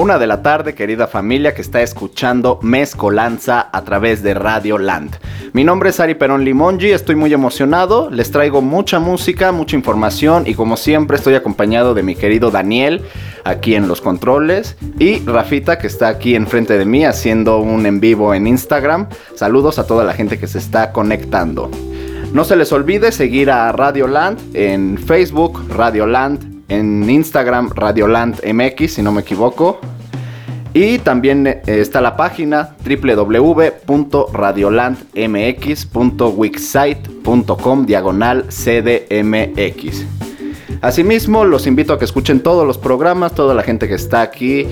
Una de la tarde, querida familia que está escuchando Mezcolanza a través de Radio Land. Mi nombre es Ari Perón Limongi, estoy muy emocionado, les traigo mucha música, mucha información y como siempre estoy acompañado de mi querido Daniel aquí en los controles y Rafita que está aquí enfrente de mí haciendo un en vivo en Instagram. Saludos a toda la gente que se está conectando. No se les olvide seguir a Radio Land en Facebook, Radio Land en Instagram Radioland MX, si no me equivoco. Y también eh, está la página www.radiolandmx.wixsite.com diagonal CDMX. Asimismo, los invito a que escuchen todos los programas, toda la gente que está aquí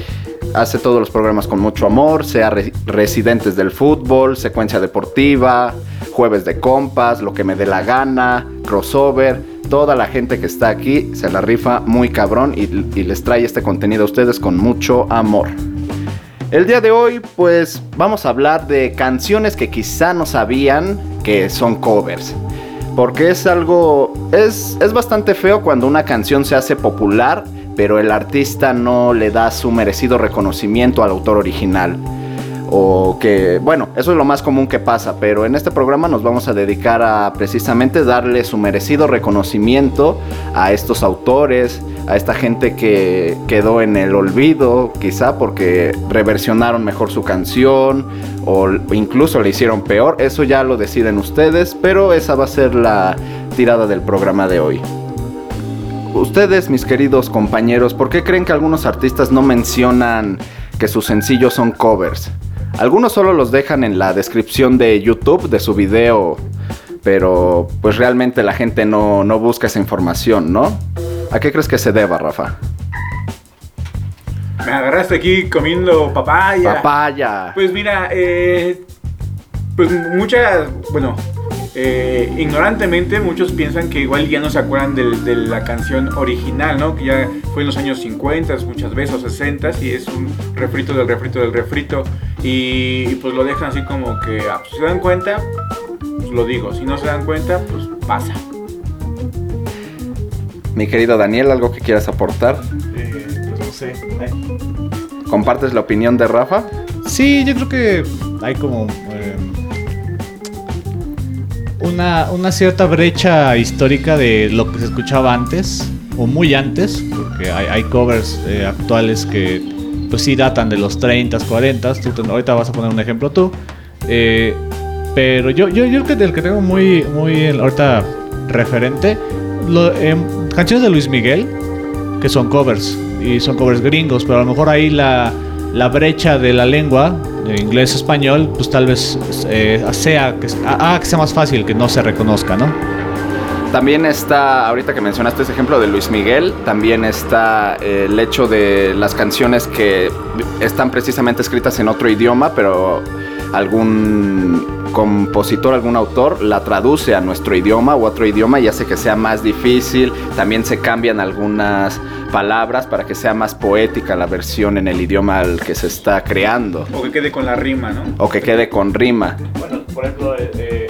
hace todos los programas con mucho amor, sea residentes del fútbol, secuencia deportiva, jueves de compas, lo que me dé la gana, crossover toda la gente que está aquí se la rifa muy cabrón y, les trae este contenido a ustedes con mucho amor. El día de hoy pues vamos a hablar de canciones que quizá no sabían que son covers. Porque es algo, es, es bastante feo cuando una canción se hace popular, pero el artista no le da su merecido reconocimiento al autor original o que, bueno, eso es lo más común que pasa, pero en este programa nos vamos a dedicar a precisamente darle su merecido reconocimiento a estos autores, a esta gente que quedó en el olvido, quizá porque reversionaron mejor su canción o incluso le hicieron peor, eso ya lo deciden ustedes, pero esa va a ser la tirada del programa de hoy. Ustedes, mis queridos compañeros, ¿por qué creen que algunos artistas no mencionan que sus sencillos son covers? Algunos solo los dejan en la descripción de YouTube de su video, pero pues realmente la gente no, busca esa información, ¿no? ¿A qué crees que se deba, Rafa? Me agarraste aquí comiendo papaya. Papaya. Pues mira, eh, pues muchas, bueno, eh, ignorantemente muchos piensan que igual ya no se acuerdan de, la canción original, ¿no? Que ya fue en los años 50, muchas veces, o 60 y es un refrito del refrito del refrito. Y, pues lo dejan así como que, ah, pues, si se dan cuenta, pues lo digo, si no se dan cuenta, pues pasa. Mi querido Daniel, ¿algo que quieras aportar? Eh, pues no sé. ¿Compartes la opinión de Rafa? Sí, yo creo que hay como una, cierta brecha histórica de lo que se escuchaba antes, o muy antes, porque hay, covers eh, actuales que pues sí datan de los 30, 40, tú ahorita vas a poner un ejemplo tú, eh, pero yo, yo, yo creo que el que tengo muy, muy ahorita referente, em, canciones de Luis Miguel, que son covers, y son covers gringos, pero a lo mejor ahí la, la brecha de la lengua inglés-español, pues tal vez eh, sea que, que sea más fácil que no se reconozca, ¿no? También está, ahorita que mencionaste ese ejemplo de Luis Miguel, también está eh, el hecho de las canciones que están precisamente escritas en otro idioma, pero algún compositor, algún autor la traduce a nuestro idioma o otro idioma y hace que sea más difícil. También se cambian algunas palabras para que sea más poética la versión en el idioma al que se está creando. O que quede con la rima, ¿no? O que quede con rima. Bueno, por ejemplo, eh, eh,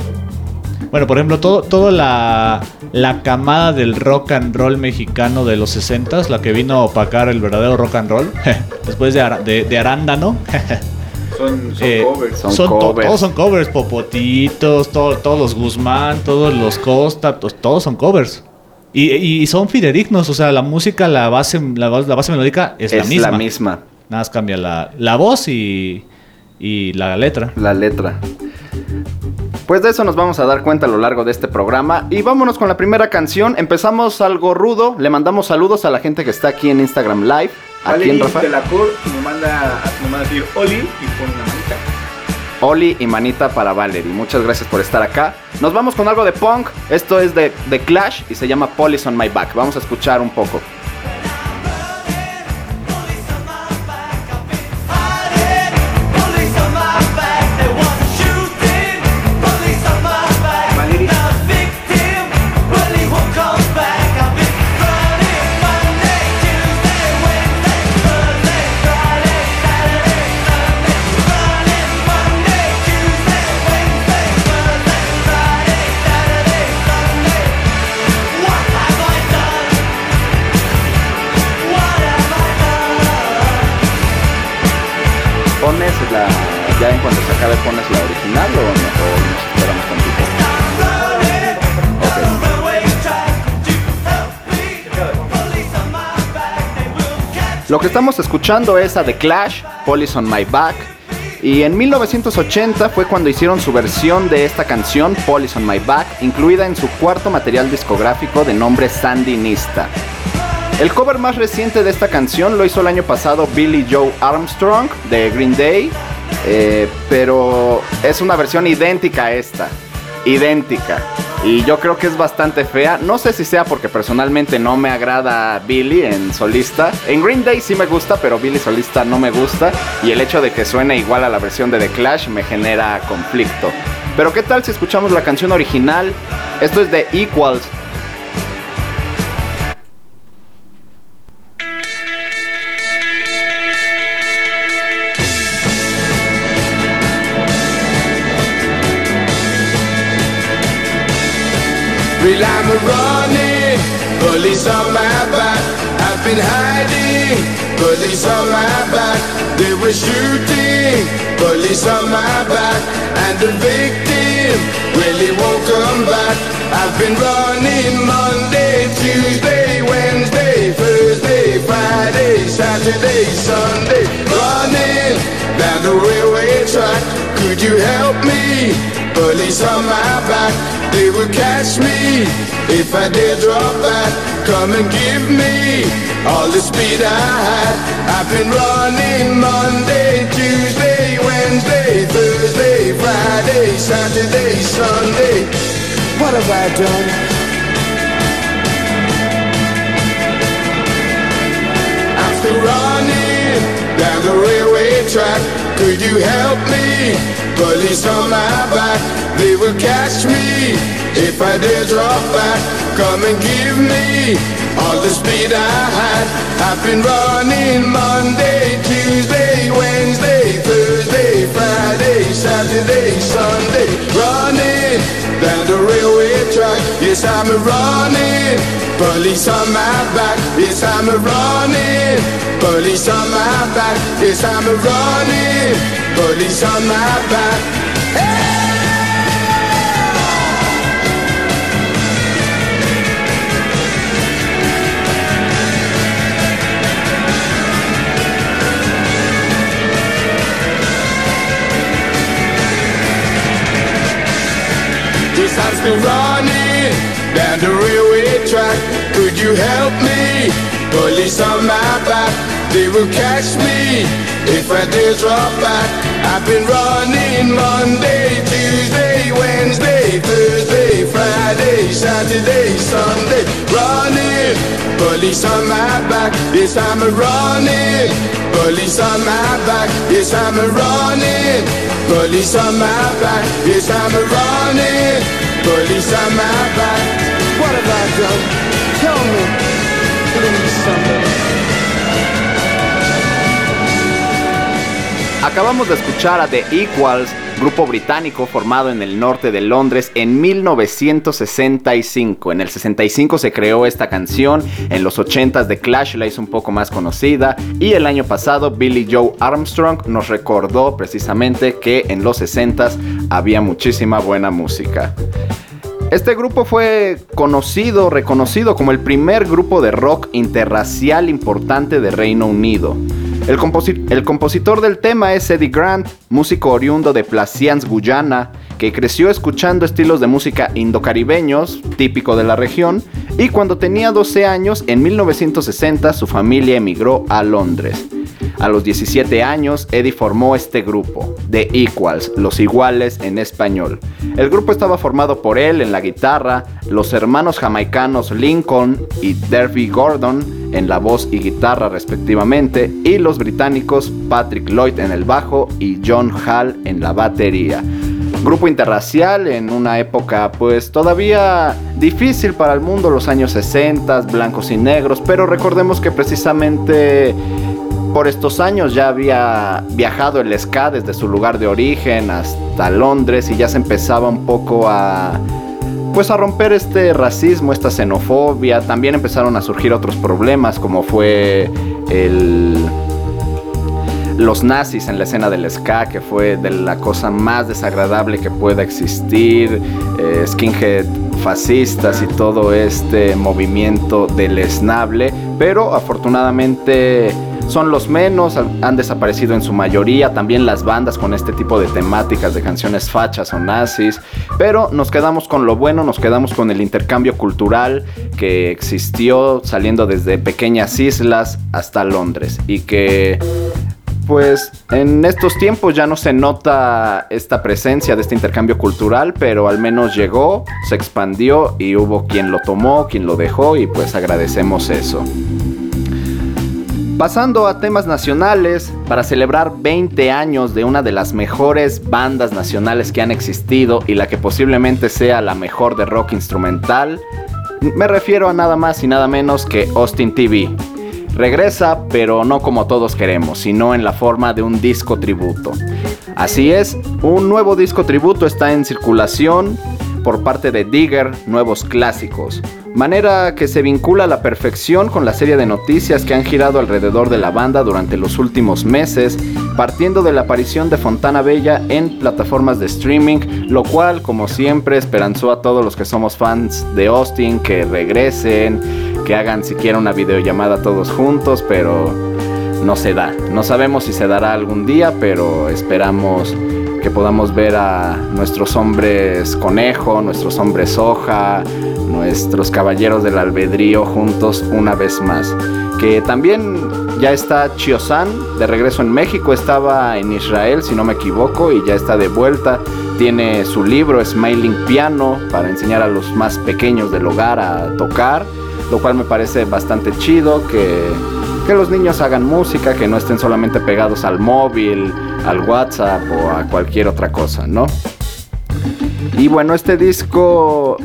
bueno, por ejemplo, todo, toda la, la, camada del rock and roll mexicano de los 60 la que vino a opacar el verdadero rock and roll, después de, de, de Arándano. Son, eh, covers. Todos son covers, Popotitos, todos los Guzmán, todos los Costa, todos son covers. Y, son fidedignos, o sea, la música, la base, la, base melódica es, la misma. la misma. Nada más cambia la, la voz y, y la letra. La letra. Pues de eso nos vamos a dar cuenta a lo largo de este programa. Y vámonos con la primera canción. Empezamos algo rudo. Le mandamos saludos a la gente que está aquí en Instagram Live. Rafa. de la Cur me manda, me manda a decir Oli y pone una manita. Oli y manita para Valerie. Muchas gracias por estar acá. Nos vamos con algo de punk. Esto es de, de Clash y se llama Police on My Back. Vamos a escuchar un poco. Lo que estamos escuchando es a The Clash, Police on My Back. Y en 1980 fue cuando hicieron su versión de esta canción, Police on My Back, incluida en su cuarto material discográfico de nombre Sandinista. El cover más reciente de esta canción lo hizo el año pasado Billy Joe Armstrong de Green Day, eh, pero es una versión idéntica a esta, idéntica. Y yo creo que es bastante fea. No sé si sea porque personalmente no me agrada Billy en solista. En Green Day sí me gusta, pero Billy solista no me gusta. Y el hecho de que suene igual a la versión de The Clash me genera conflicto. Pero ¿qué tal si escuchamos la canción original? Esto es de Equals. Police on my back. I've been hiding, police on my back. They were shooting, police on my back. And the victim really won't come back. I've been running Monday, Tuesday, Wednesday, Thursday, Friday, Saturday, Sunday. Running down the railway track. Could you help me? Police on my back. They will catch me if I dare drop back. Come and give me all the speed I had. I've been running Monday, Tuesday, Wednesday, Thursday, Friday, Saturday, Sunday. What have I done? Running down the railway track. Could you help me? Police on my back, they will catch me if I dare drop back. Come and give me all the speed I had. I've been running Monday, Tuesday, Wednesday, Thursday, Friday, Saturday, Sunday, running down the railway track. Yes, I'm running. Police on my back. Yes, I'm running. Police on my back. Yes, I'm running. Police on my back. Yes, I'm still running down the. Could you help me? Police on my back, they will catch me if I dare drop back. I've been running Monday, Tuesday, Wednesday, Thursday, Friday, Saturday, Sunday, running. Police on my back, yes I'm running. Police on my back, yes I'm running. Police on my back, yes I'm running. Police on my back. What have I done? Acabamos de escuchar a The Equals, grupo británico formado en el norte de Londres en 1965. En el 65 se creó esta canción, en los 80s The Clash la hizo un poco más conocida y el año pasado Billy Joe Armstrong nos recordó precisamente que en los 60s había muchísima buena música. Este grupo fue conocido, reconocido como el primer grupo de rock interracial importante de Reino Unido. El, composi- el compositor del tema es Eddie Grant, músico oriundo de Placians, Guyana, que creció escuchando estilos de música indocaribeños, típico de la región, y cuando tenía 12 años, en 1960, su familia emigró a Londres. A los 17 años, Eddie formó este grupo, The Equals, los iguales en español. El grupo estaba formado por él en la guitarra, los hermanos jamaicanos Lincoln y Derby Gordon en la voz y guitarra respectivamente, y los británicos Patrick Lloyd en el bajo y John Hall en la batería. Grupo interracial en una época pues todavía difícil para el mundo, los años 60, blancos y negros, pero recordemos que precisamente por estos años ya había viajado el ska desde su lugar de origen hasta Londres y ya se empezaba un poco a pues a romper este racismo, esta xenofobia. También empezaron a surgir otros problemas como fue el los nazis en la escena del ska, que fue de la cosa más desagradable que pueda existir, eh, skinhead fascistas y todo este movimiento deleznable, pero afortunadamente son los menos, han desaparecido en su mayoría, también las bandas con este tipo de temáticas de canciones fachas o nazis, pero nos quedamos con lo bueno, nos quedamos con el intercambio cultural que existió saliendo desde pequeñas islas hasta Londres y que pues en estos tiempos ya no se nota esta presencia de este intercambio cultural, pero al menos llegó, se expandió y hubo quien lo tomó, quien lo dejó y pues agradecemos eso. Pasando a temas nacionales, para celebrar 20 años de una de las mejores bandas nacionales que han existido y la que posiblemente sea la mejor de rock instrumental, me refiero a nada más y nada menos que Austin TV. Regresa, pero no como todos queremos, sino en la forma de un disco tributo. Así es, un nuevo disco tributo está en circulación por parte de Digger, nuevos clásicos manera que se vincula a la perfección con la serie de noticias que han girado alrededor de la banda durante los últimos meses, partiendo de la aparición de Fontana Bella en plataformas de streaming, lo cual, como siempre, esperanzó a todos los que somos fans de Austin que regresen, que hagan siquiera una videollamada todos juntos, pero no se da. No sabemos si se dará algún día, pero esperamos que podamos ver a nuestros hombres conejo, nuestros hombres hoja, nuestros caballeros del albedrío juntos una vez más. Que también ya está Chiosan de regreso en México, estaba en Israel si no me equivoco y ya está de vuelta. Tiene su libro Smiling Piano para enseñar a los más pequeños del hogar a tocar, lo cual me parece bastante chido que, que los niños hagan música, que no estén solamente pegados al móvil, al WhatsApp o a cualquier otra cosa, ¿no? Y bueno, este disco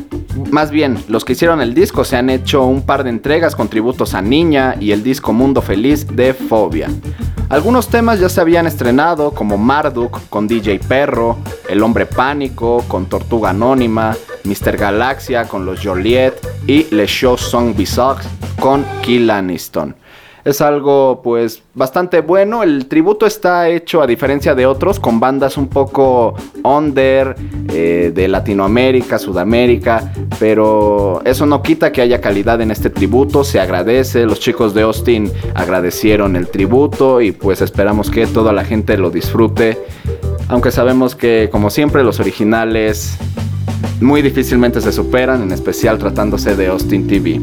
más bien, los que hicieron el disco se han hecho un par de entregas con tributos a Niña y el disco Mundo Feliz de Fobia. Algunos temas ya se habían estrenado como Marduk con DJ Perro, El Hombre Pánico con Tortuga Anónima, Mr. Galaxia con los Joliet y Le Show Song Bizarre con Kill Aniston es algo pues bastante bueno. El tributo está hecho a diferencia de otros con bandas un poco under eh, de Latinoamérica, Sudamérica, pero eso no quita que haya calidad en este tributo, se agradece, los chicos de Austin agradecieron el tributo y pues esperamos que toda la gente lo disfrute, aunque sabemos que como siempre los originales muy difícilmente se superan, en especial tratándose de Austin TV.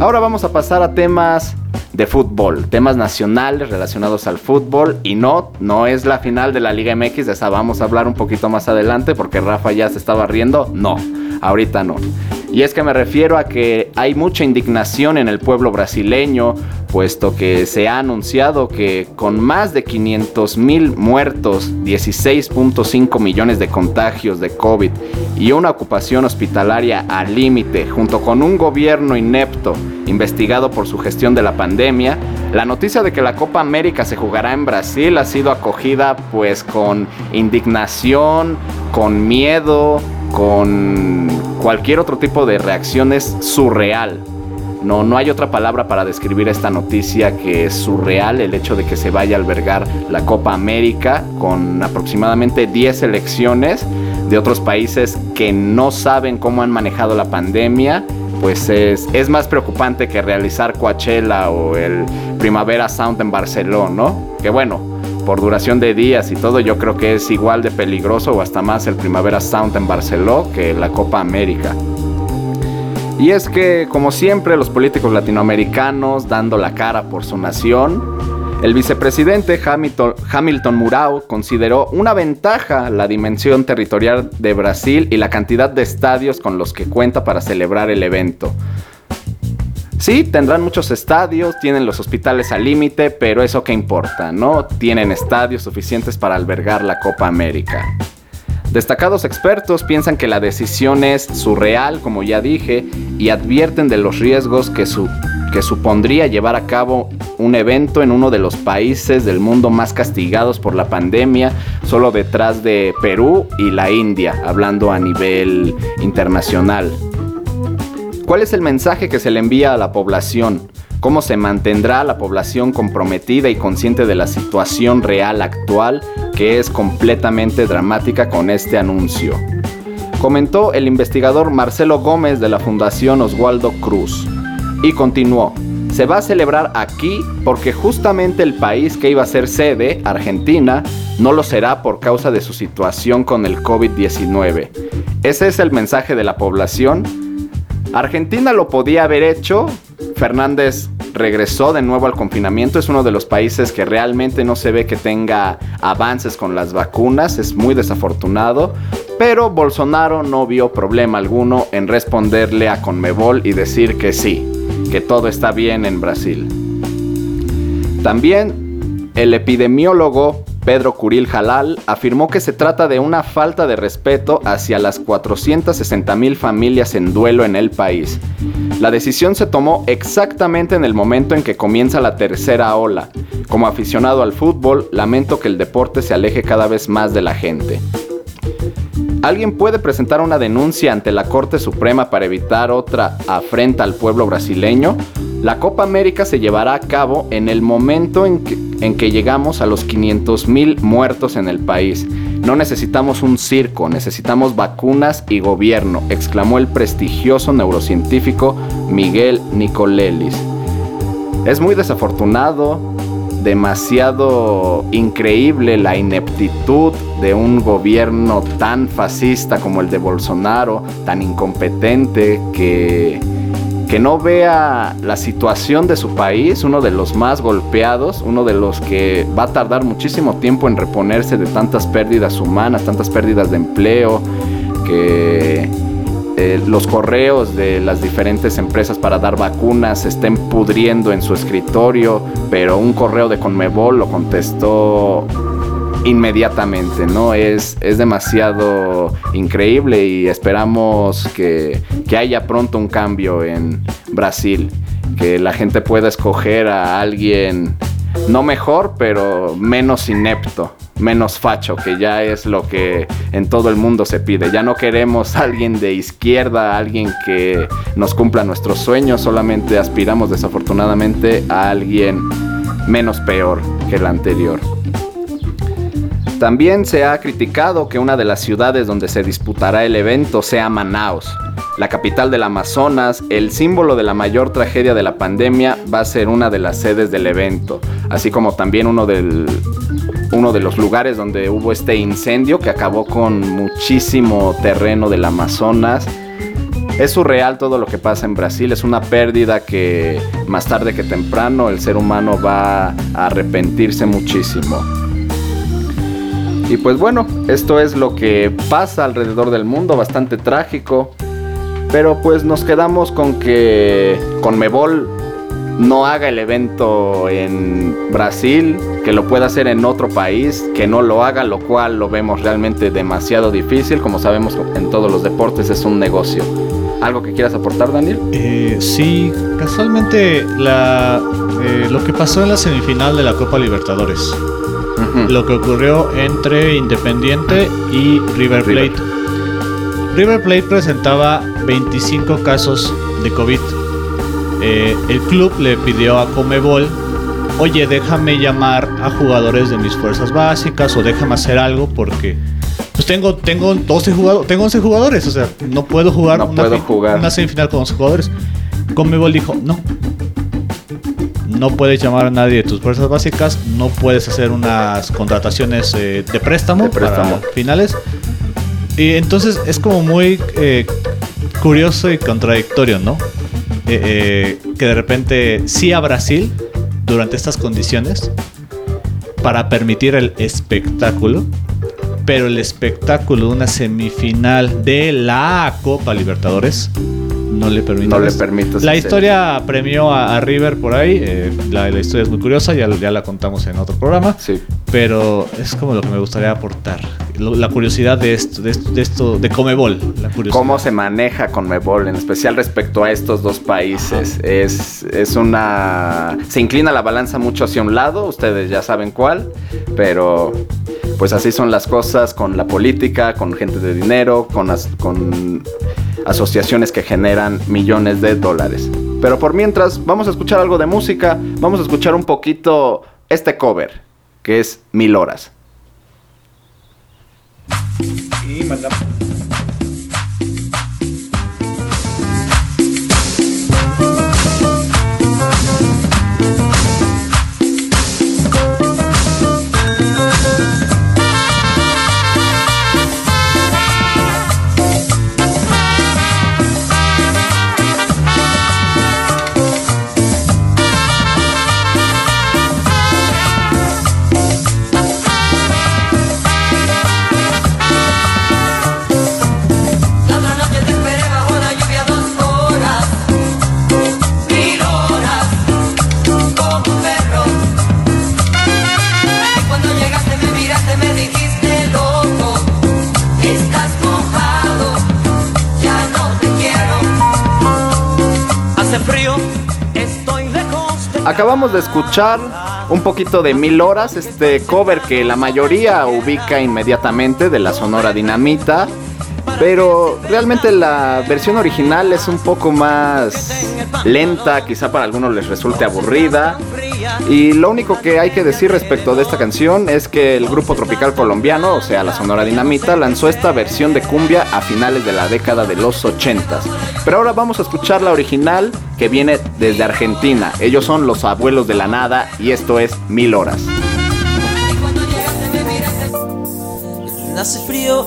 Ahora vamos a pasar a temas de fútbol, temas nacionales relacionados al fútbol y no, no es la final de la Liga MX, de esa vamos a hablar un poquito más adelante porque Rafa ya se estaba riendo, no, ahorita no. Y es que me refiero a que hay mucha indignación en el pueblo brasileño, puesto que se ha anunciado que con más de 500 mil muertos, 16.5 millones de contagios de COVID y una ocupación hospitalaria al límite, junto con un gobierno inepto investigado por su gestión de la pandemia, la noticia de que la Copa América se jugará en Brasil ha sido acogida pues con indignación, con miedo, con cualquier otro tipo de reacciones surreal. No, no hay otra palabra para describir esta noticia que es surreal el hecho de que se vaya a albergar la Copa América con aproximadamente 10 selecciones de otros países que no saben cómo han manejado la pandemia pues es, más preocupante que realizar Coachella o el Primavera Sound en Barcelona, ¿no? Que bueno, por duración de días y todo, yo creo que es igual de peligroso o hasta más el Primavera Sound en Barcelona que la Copa América. Y es que, como siempre, los políticos latinoamericanos dando la cara por su nación, el vicepresidente Hamilton, Hamilton Murao consideró una ventaja la dimensión territorial de Brasil y la cantidad de estadios con los que cuenta para celebrar el evento. Sí, tendrán muchos estadios, tienen los hospitales al límite, pero eso qué importa, ¿no? Tienen estadios suficientes para albergar la Copa América. Destacados expertos piensan que la decisión es surreal, como ya dije, y advierten de los riesgos que su que supondría llevar a cabo un evento en uno de los países del mundo más castigados por la pandemia, solo detrás de Perú y la India, hablando a nivel internacional. ¿Cuál es el mensaje que se le envía a la población? cómo se mantendrá la población comprometida y consciente de la situación real actual que es completamente dramática con este anuncio. Comentó el investigador Marcelo Gómez de la Fundación Oswaldo Cruz y continuó. Se va a celebrar aquí porque justamente el país que iba a ser sede, Argentina, no lo será por causa de su situación con el COVID-19. Ese es el mensaje de la población. Argentina lo podía haber hecho. Fernández regresó de nuevo al confinamiento. Es uno de los países que realmente no se ve que tenga avances con las vacunas. Es muy desafortunado. Pero Bolsonaro no vio problema alguno en responderle a Conmebol y decir que sí, que todo está bien en Brasil. También el epidemiólogo Pedro Curil Jalal afirmó que se trata de una falta de respeto hacia las 460 mil familias en duelo en el país. La decisión se tomó exactamente en el momento en que comienza la tercera ola. Como aficionado al fútbol, lamento que el deporte se aleje cada vez más de la gente. ¿Alguien puede presentar una denuncia ante la Corte Suprema para evitar otra afrenta al pueblo brasileño? La Copa América se llevará a cabo en el momento en que, llegamos a los 500 mil muertos en el país. No necesitamos un circo, necesitamos vacunas y gobierno, exclamó el prestigioso neurocientífico Miguel Nicolelis. Es muy desafortunado, demasiado increíble la ineptitud de un gobierno tan fascista como el de Bolsonaro, tan incompetente que que no vea la situación de su país, uno de los más golpeados, uno de los que va a tardar muchísimo tiempo en reponerse de tantas pérdidas humanas, tantas pérdidas de empleo, que eh, los correos de las diferentes empresas para dar vacunas se estén pudriendo en su escritorio, pero un correo de Conmebol lo contestó inmediatamente, ¿no? Es, es demasiado increíble y esperamos que, que haya pronto un cambio en Brasil, que la gente pueda escoger a alguien no mejor, pero menos inepto, menos facho, que ya es lo que en todo el mundo se pide. Ya no queremos a alguien de izquierda, alguien que nos cumpla nuestros sueños, solamente aspiramos desafortunadamente a alguien menos peor que el anterior. También se ha criticado que una de las ciudades donde se disputará el evento sea Manaus. La capital del Amazonas, el símbolo de la mayor tragedia de la pandemia, va a ser una de las sedes del evento, así como también uno, uno de los lugares donde hubo este incendio que acabó con muchísimo terreno del Amazonas. Es surreal todo lo que pasa en Brasil, es una pérdida que más tarde que temprano el ser humano va a arrepentirse muchísimo. Y pues bueno, esto es lo que pasa alrededor del mundo, bastante trágico. Pero pues nos quedamos con que Conmebol no haga el evento en Brasil, que lo pueda hacer en otro país, que no lo haga, lo cual lo vemos realmente demasiado difícil. Como sabemos, en todos los deportes es un negocio. ¿Algo que quieras aportar, Daniel? Eh, sí, casualmente la, eh, lo que pasó en la semifinal de la Copa Libertadores lo que ocurrió entre Independiente y River Plate. River, Plate presentaba 25 casos de COVID. Eh, el club le pidió a Comebol, oye, déjame llamar a jugadores de mis fuerzas básicas o déjame hacer algo porque pues tengo, tengo 12 jugadores, tengo 11 jugadores, o sea, no puedo jugar, no una, puedo jugar. una semifinal con 11 jugadores. Comebol dijo, no, no puedes llamar a nadie de tus fuerzas básicas, no puedes hacer unas contrataciones eh, de, préstamo De préstamo. para finales. Y entonces es como muy eh, curioso y contradictorio, ¿no? Eh, eh, que de repente sí a Brasil durante estas condiciones para permitir el espectáculo, pero el espectáculo de una semifinal de la Copa Libertadores no le permite. No le La historia premió a, a River por ahí. eh, la, la historia es muy curiosa, ya, ya la contamos en otro programa. Sí. Pero es como lo que me gustaría aportar. Lo- la curiosidad de esto, de esto, de, esto, de Comebol. La curiosidad. ¿Cómo se maneja Conmebol, en especial respecto a estos dos países? Es, es una... Se inclina la balanza mucho hacia un lado, ustedes ya saben cuál, pero pues así son las cosas con la política, con gente de dinero, con, as- con asociaciones que generan millones de dólares. Pero por mientras, vamos a escuchar algo de música. Vamos a escuchar un poquito este cover, que es Mil Horas. Acabamos de escuchar un poquito de Mil Horas, este cover que la mayoría ubica inmediatamente de la Sonora Dinamita. Pero realmente la versión original es un poco más lenta, quizá para algunos les resulte aburrida. Y lo único que hay que decir respecto de esta canción es que el grupo tropical colombiano, o sea la Sonora Dinamita, lanzó esta versión de cumbia a finales de la década de los 80. Pero ahora vamos a escuchar la original que viene desde Argentina. Ellos son los abuelos de la nada y esto es Mil Horas. Hace frío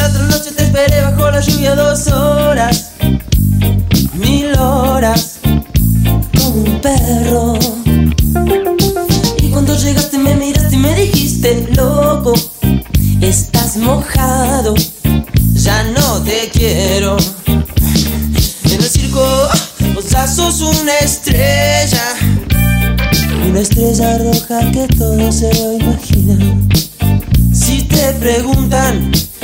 La otra noche te esperé bajo la lluvia dos horas, mil horas, como un perro. Y cuando llegaste me miraste y me dijiste, loco, estás mojado, ya no te quiero. En el circo, vos ya sos una estrella, una estrella roja que todo se lo imagina. Si te preguntan,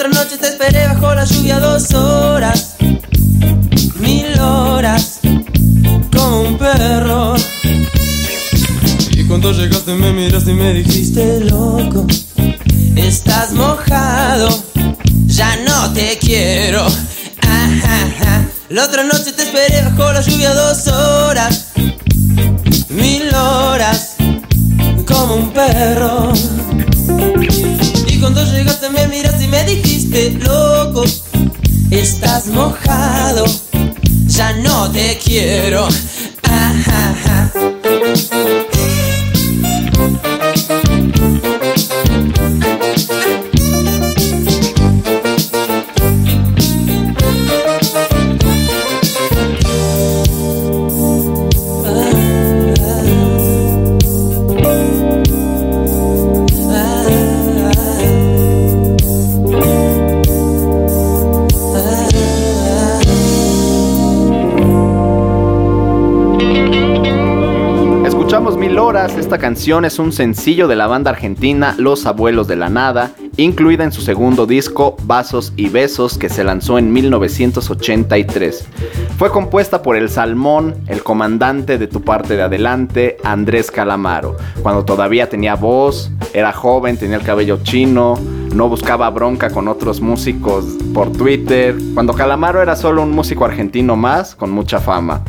Otra noche te esperé bajo la lluvia dos horas, mil horas, como un perro. Y cuando llegaste me miraste y me dijiste loco, estás mojado, ya no te quiero. La otra noche te esperé bajo la lluvia dos horas, mil horas, como un perro. Cuando llegaste me miraste y me dijiste, loco, estás mojado, ya no te quiero. Ajá. Escuchamos esta canción es un sencillo de la banda argentina Los Abuelos de la Nada, incluida en su segundo disco Vasos y Besos que se lanzó en 1983. Fue compuesta por el Salmón, el comandante de tu parte de adelante, Andrés Calamaro, cuando todavía tenía voz, era joven, tenía el cabello chino, no buscaba bronca con otros músicos por Twitter, cuando Calamaro era solo un músico argentino más con mucha fama.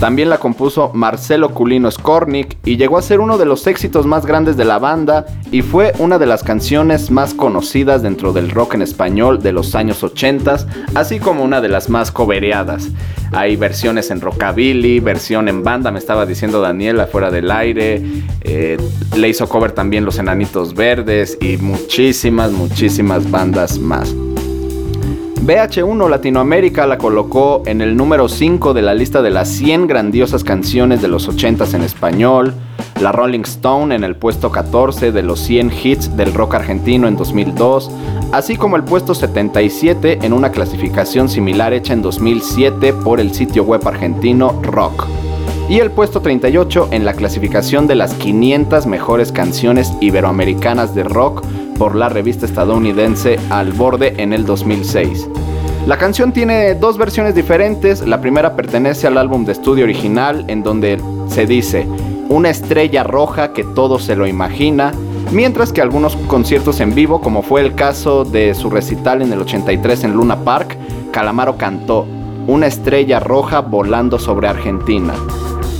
También la compuso Marcelo Culino Skornik y llegó a ser uno de los éxitos más grandes de la banda y fue una de las canciones más conocidas dentro del rock en español de los años 80, así como una de las más cobereadas. Hay versiones en rockabilly, versión en banda, me estaba diciendo Daniela fuera del aire, eh, le hizo cover también Los Enanitos Verdes y muchísimas, muchísimas bandas más. BH1 Latinoamérica la colocó en el número 5 de la lista de las 100 grandiosas canciones de los 80s en español, la Rolling Stone en el puesto 14 de los 100 hits del rock argentino en 2002, así como el puesto 77 en una clasificación similar hecha en 2007 por el sitio web argentino Rock, y el puesto 38 en la clasificación de las 500 mejores canciones iberoamericanas de rock por la revista estadounidense Al Borde en el 2006. La canción tiene dos versiones diferentes, la primera pertenece al álbum de estudio original en donde se dice una estrella roja que todo se lo imagina, mientras que algunos conciertos en vivo, como fue el caso de su recital en el 83 en Luna Park, Calamaro cantó una estrella roja volando sobre Argentina.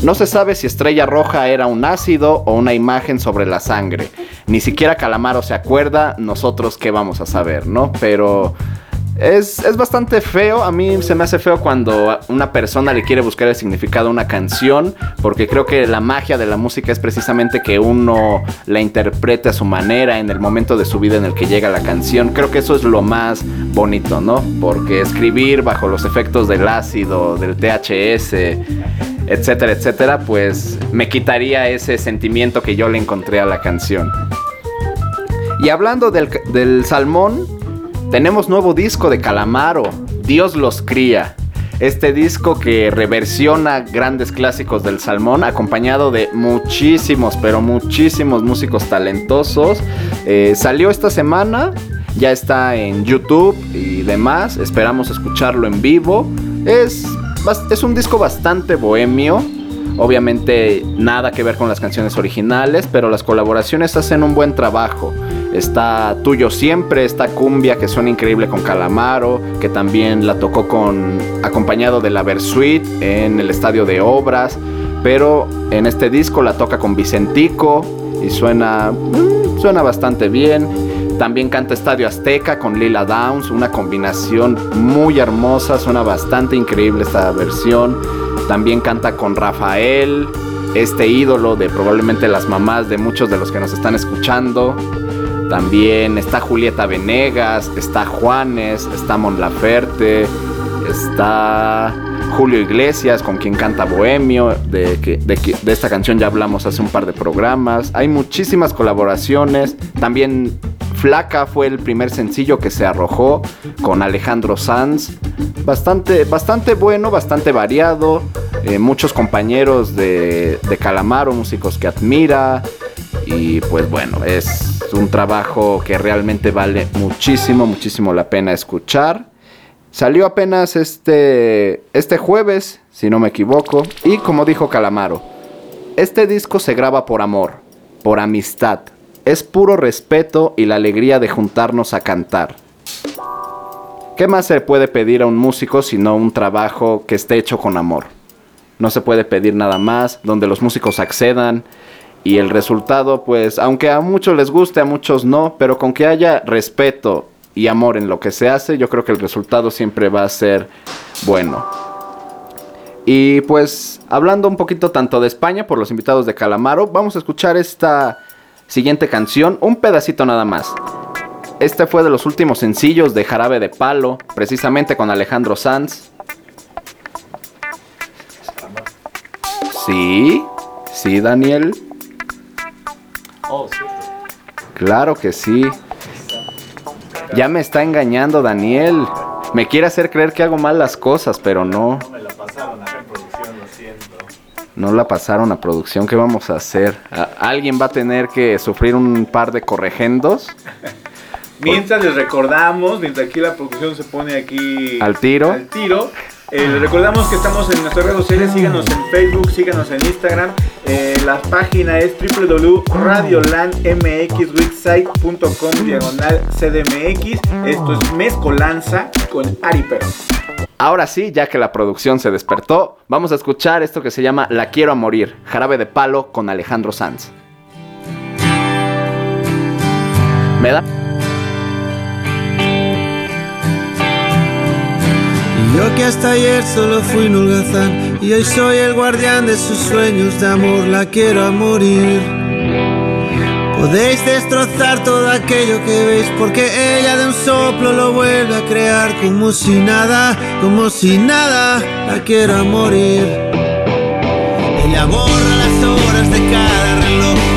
No se sabe si Estrella Roja era un ácido o una imagen sobre la sangre. Ni siquiera Calamaro se acuerda, nosotros qué vamos a saber, ¿no? Pero es, es, bastante feo, a mí se me hace feo cuando una persona le quiere buscar el significado a una canción, porque creo que la magia de la música es precisamente que uno la interprete a su manera en el momento de su vida en el que llega la canción. Creo que eso es lo más bonito, ¿no? Porque escribir bajo los efectos del ácido, del THS, etcétera, etcétera, pues me quitaría ese sentimiento que yo le encontré a la canción. Y hablando del, del salmón, tenemos nuevo disco de Calamaro, Dios los cría. Este disco que reversiona grandes clásicos del salmón, acompañado de muchísimos, pero muchísimos músicos talentosos. Eh, salió esta semana, ya está en YouTube y demás. Esperamos escucharlo en vivo. Es, es un disco bastante bohemio. Obviamente nada que ver con las canciones originales, pero las colaboraciones hacen un buen trabajo. Está Tuyo Siempre, está Cumbia que suena increíble con Calamaro, que también la tocó con acompañado de la Versuit en el estadio de Obras, pero en este disco la toca con Vicentico y suena mm, suena bastante bien. También canta Estadio Azteca con Lila Downs, una combinación muy hermosa, suena bastante increíble esta versión. También canta con Rafael, este ídolo de probablemente las mamás de muchos de los que nos están escuchando. También está Julieta Venegas, está Juanes, está Mon Laferte, está Julio Iglesias, con quien canta Bohemio, de, de, de, esta canción ya hablamos hace un par de programas. Hay muchísimas colaboraciones. También Flaca fue el primer sencillo que se arrojó con Alejandro Sanz. Bastante, bastante bueno, bastante variado. Eh, muchos compañeros de, de Calamaro, músicos que admira. Y pues bueno, es un trabajo que realmente vale muchísimo, muchísimo la pena escuchar. Salió apenas este, este jueves, si no me equivoco. Y como dijo Calamaro, este disco se graba por amor, por amistad. Es puro respeto y la alegría de juntarnos a cantar. ¿Qué más se puede pedir a un músico sino un trabajo que esté hecho con amor? No se puede pedir nada más, donde los músicos accedan, y el resultado, pues, aunque a muchos les guste, a muchos no, pero con que haya respeto y amor en lo que se hace, yo creo que el resultado siempre va a ser bueno. Y pues, hablando un poquito tanto de España por los invitados de Calamaro, vamos a escuchar esta siguiente canción, un pedacito nada más. Este fue de los últimos sencillos de Jarabe de Palo, precisamente con Alejandro Sanz. Sí, sí, Daniel. Oh. Claro que sí. Ya me está engañando Daniel. Me quiere hacer creer que hago mal las cosas, pero no. No me la pasaron en producción, lo siento. No la pasaron a producción. ¿Qué vamos a hacer? ¿A- ¿Alguien va a tener que sufrir un par de corregendos Mientras les recordamos, mientras aquí la producción se pone aquí al tiro? al tiro. eh, les recordamos que estamos en nuestras redes sociales, síganos en Facebook, síganos en Instagram. Eh, la página es www.radiolandmxwebsite.com diagonal CDMX. Esto es Mezcolanza con Ari Perón. Ahora sí, ya que la producción se despertó, vamos a escuchar esto que se llama La quiero a morir, jarabe de palo con Alejandro Sanz. Me da yo que hasta ayer solo fui un holgazán y hoy soy el guardián de sus sueños de amor, la quiero a morir. Podéis destrozar todo aquello que veis porque ella de un soplo lo vuelve a crear como si nada, como si nada, la quiero a morir. Ella borra las horas de cada reloj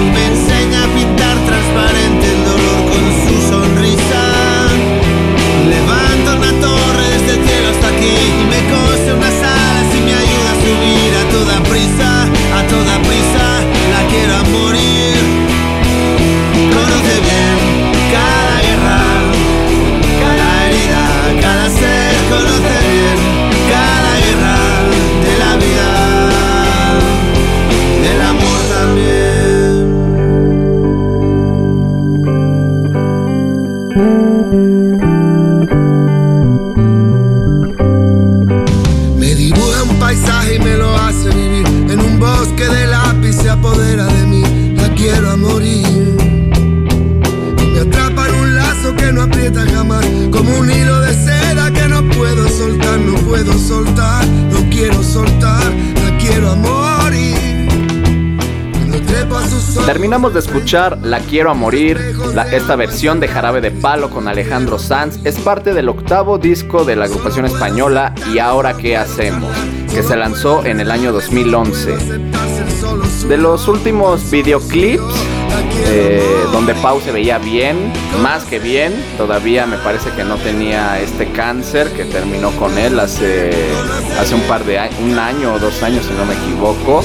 de escuchar La Quiero a Morir, esta versión de Jarabe de Palo con Alejandro Sanz. Es parte del octavo disco de la agrupación española Y Ahora qué hacemos, que se lanzó en el año 2011. De los últimos videoclips, eh, donde Pau se veía bien, más que bien, todavía me parece que no tenía este cáncer que terminó con él hace, hace un par de un año o dos años si no me equivoco.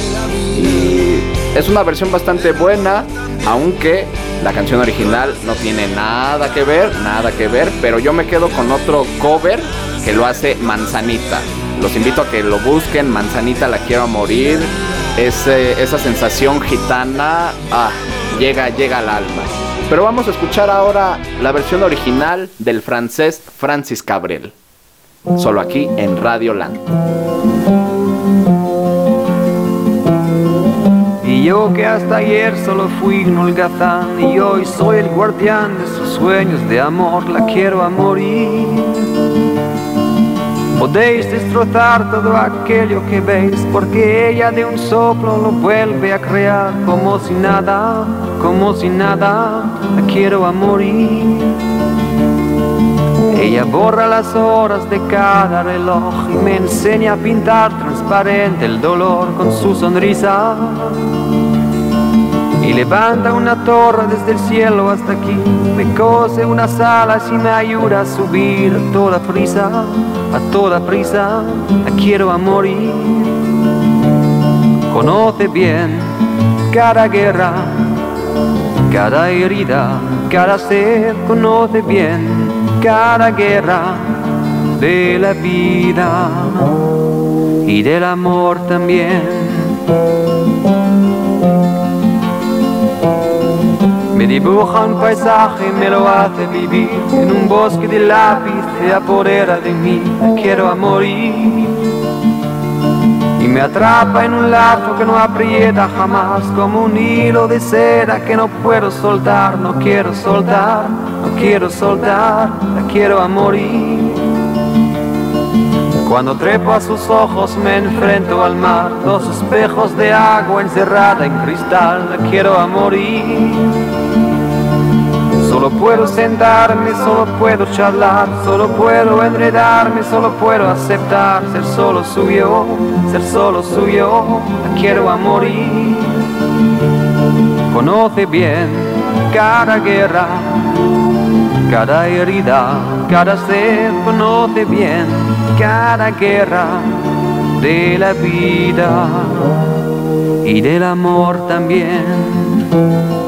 Y es una versión bastante buena, aunque la canción original no tiene nada que ver, nada que ver, pero yo me quedo con otro cover que lo hace Manzanita. Los invito a que lo busquen, Manzanita la quiero morir. Esa sensación gitana ah, llega, llega al alma. Pero vamos a escuchar ahora la versión original del francés Francis Cabrel. Solo aquí en Radio Land. Yo que hasta ayer solo fui un holgazán y hoy soy el guardián de sus sueños de amor, la quiero a morir. Podéis destrozar todo aquello que veis porque ella de un soplo lo vuelve a crear como si nada, como si nada, la quiero a morir. Ella borra las horas de cada reloj y me enseña a pintar transparente el dolor con su sonrisa. Y levanta una torre desde el cielo hasta aquí, me cose unas alas y me ayuda a subir a toda prisa, a toda prisa, la quiero a morir. Conoce bien cada guerra, cada herida, cada sed, conoce bien cada guerra de la vida y del amor también. Me dibuja un paisaje y me lo hace vivir en un bosque de lápiz, se apodera de mí, quiero a morir. Me atrapa en un lazo que no aprieta jamás, como un hilo de seda que no puedo soltar, no quiero soltar, no quiero soltar, la quiero a morir. Cuando trepo a sus ojos me enfrento al mar, dos espejos de agua encerrada en cristal, la quiero a morir. Solo puedo sentarme, solo puedo charlar, solo puedo enredarme, solo puedo aceptar ser solo suyo, ser solo suyo, quiero a. Conoce bien cada guerra, cada herida, cada sed, conoce bien cada guerra de la vida y del amor también.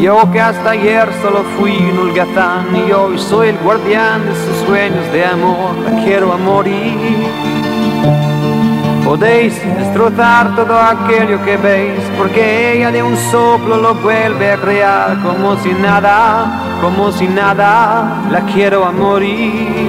Yo que hasta ayer solo fui un holgazán y hoy soy el guardián de sus sueños de amor, la quiero a morir. Podéis destrozar todo aquello que veis, porque ella de un soplo lo vuelve a crear como si nada, como si nada, la quiero a morir.